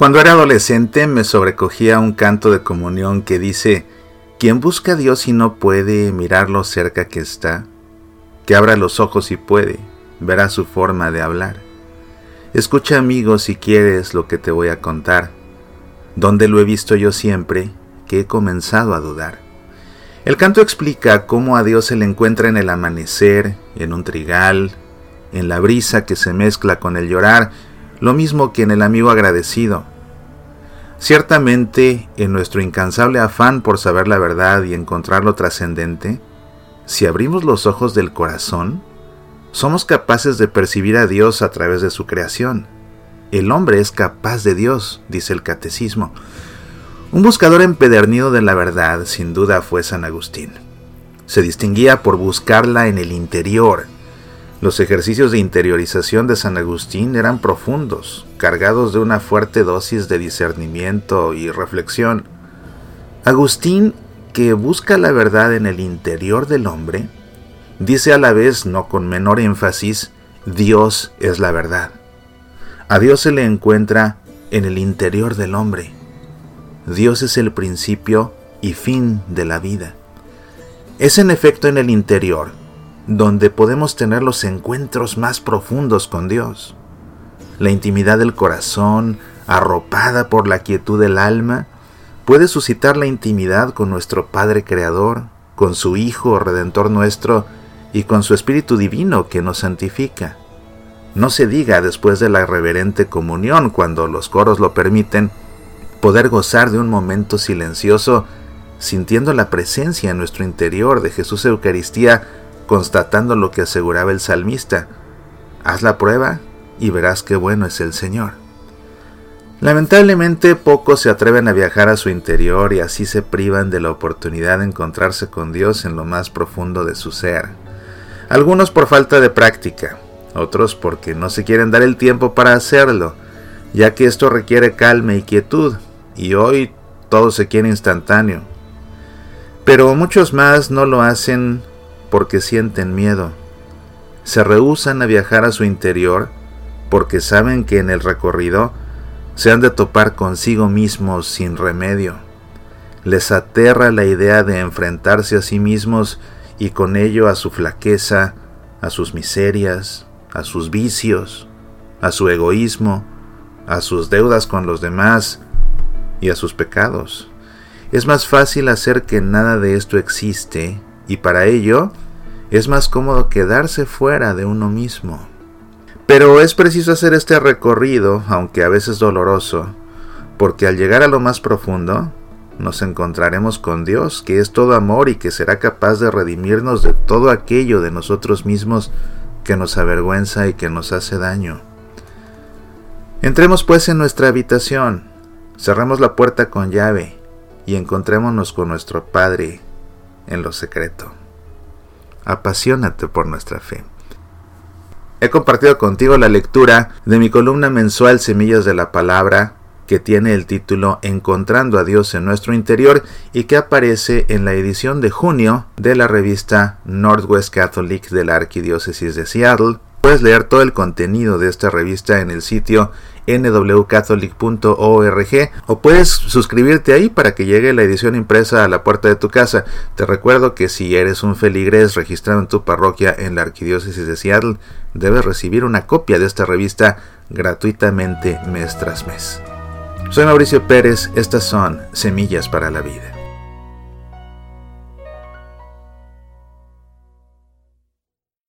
Cuando era adolescente me sobrecogía un canto de comunión que dice, quien busca a Dios y no puede mirarlo cerca que está, que abra los ojos y puede, verá su forma de hablar. Escucha amigo si quieres lo que te voy a contar, donde lo he visto yo siempre, que he comenzado a dudar. El canto explica cómo a Dios se le encuentra en el amanecer, en un trigal, en la brisa que se mezcla con el llorar, lo mismo que en el amigo agradecido. Ciertamente, en nuestro incansable afán por saber la verdad y encontrar lo trascendente, si abrimos los ojos del corazón, somos capaces de percibir a Dios a través de su creación. El hombre es capaz de Dios, dice el catecismo. Un buscador empedernido de la verdad, sin duda, fue San Agustín. Se distinguía por buscarla en el interior, los ejercicios de interiorización de San Agustín eran profundos, cargados de una fuerte dosis de discernimiento y reflexión. Agustín, que busca la verdad en el interior del hombre, dice a la vez, no con menor énfasis, Dios es la verdad. A Dios se le encuentra en el interior del hombre. Dios es el principio y fin de la vida. Es en efecto en el interior donde podemos tener los encuentros más profundos con Dios. La intimidad del corazón, arropada por la quietud del alma, puede suscitar la intimidad con nuestro Padre Creador, con su Hijo Redentor nuestro y con su Espíritu Divino que nos santifica. No se diga después de la reverente comunión, cuando los coros lo permiten, poder gozar de un momento silencioso, sintiendo la presencia en nuestro interior de Jesús Eucaristía constatando lo que aseguraba el salmista, haz la prueba y verás qué bueno es el Señor. Lamentablemente pocos se atreven a viajar a su interior y así se privan de la oportunidad de encontrarse con Dios en lo más profundo de su ser. Algunos por falta de práctica, otros porque no se quieren dar el tiempo para hacerlo, ya que esto requiere calma y quietud, y hoy todo se quiere instantáneo. Pero muchos más no lo hacen porque sienten miedo. Se rehusan a viajar a su interior porque saben que en el recorrido se han de topar consigo mismos sin remedio. Les aterra la idea de enfrentarse a sí mismos y con ello a su flaqueza, a sus miserias, a sus vicios, a su egoísmo, a sus deudas con los demás y a sus pecados. Es más fácil hacer que nada de esto existe y para ello es más cómodo quedarse fuera de uno mismo. Pero es preciso hacer este recorrido, aunque a veces doloroso, porque al llegar a lo más profundo, nos encontraremos con Dios, que es todo amor y que será capaz de redimirnos de todo aquello de nosotros mismos que nos avergüenza y que nos hace daño. Entremos pues en nuestra habitación, cerremos la puerta con llave y encontrémonos con nuestro Padre en lo secreto apasionate por nuestra fe. He compartido contigo la lectura de mi columna mensual Semillas de la Palabra, que tiene el título Encontrando a Dios en nuestro interior y que aparece en la edición de junio de la revista Northwest Catholic de la Arquidiócesis de Seattle. Puedes leer todo el contenido de esta revista en el sitio nwcatholic.org o puedes suscribirte ahí para que llegue la edición impresa a la puerta de tu casa. Te recuerdo que si eres un feligres registrado en tu parroquia en la Arquidiócesis de Seattle, debes recibir una copia de esta revista gratuitamente mes tras mes. Soy Mauricio Pérez, estas son Semillas para la Vida.